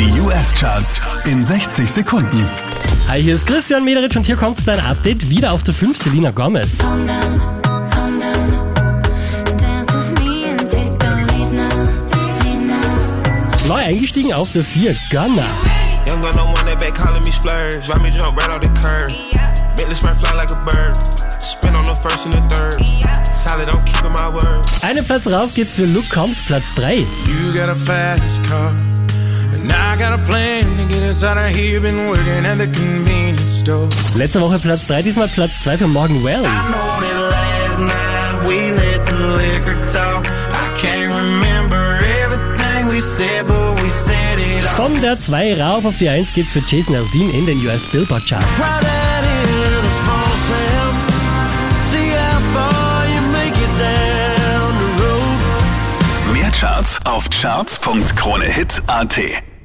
Die US-Charts in 60 Sekunden. Hi, hier ist Christian Mederich und hier kommt dein Update wieder auf der 5 Selina Gomez. Calm down, calm down. Dance with me and take the lead now, lead now. Neu eingestiegen auf der 4 Gunner. Young gun, no one that back calling me splurge. Ride me jump right off the curb. Bentley spray fly like a bird. Spin on the first and the third. Solid, I'm keeping my word. Einen Platz rauf geht's für Luke Combs, Platz 3. You got a fast car. Letzte Woche Platz 3, diesmal Platz 2 für Morgan Well. Von der 2 rauf auf die 1 geht's für Jason Aldean in den US Billboard Charts. Mehr Charts auf charts.kronehit.at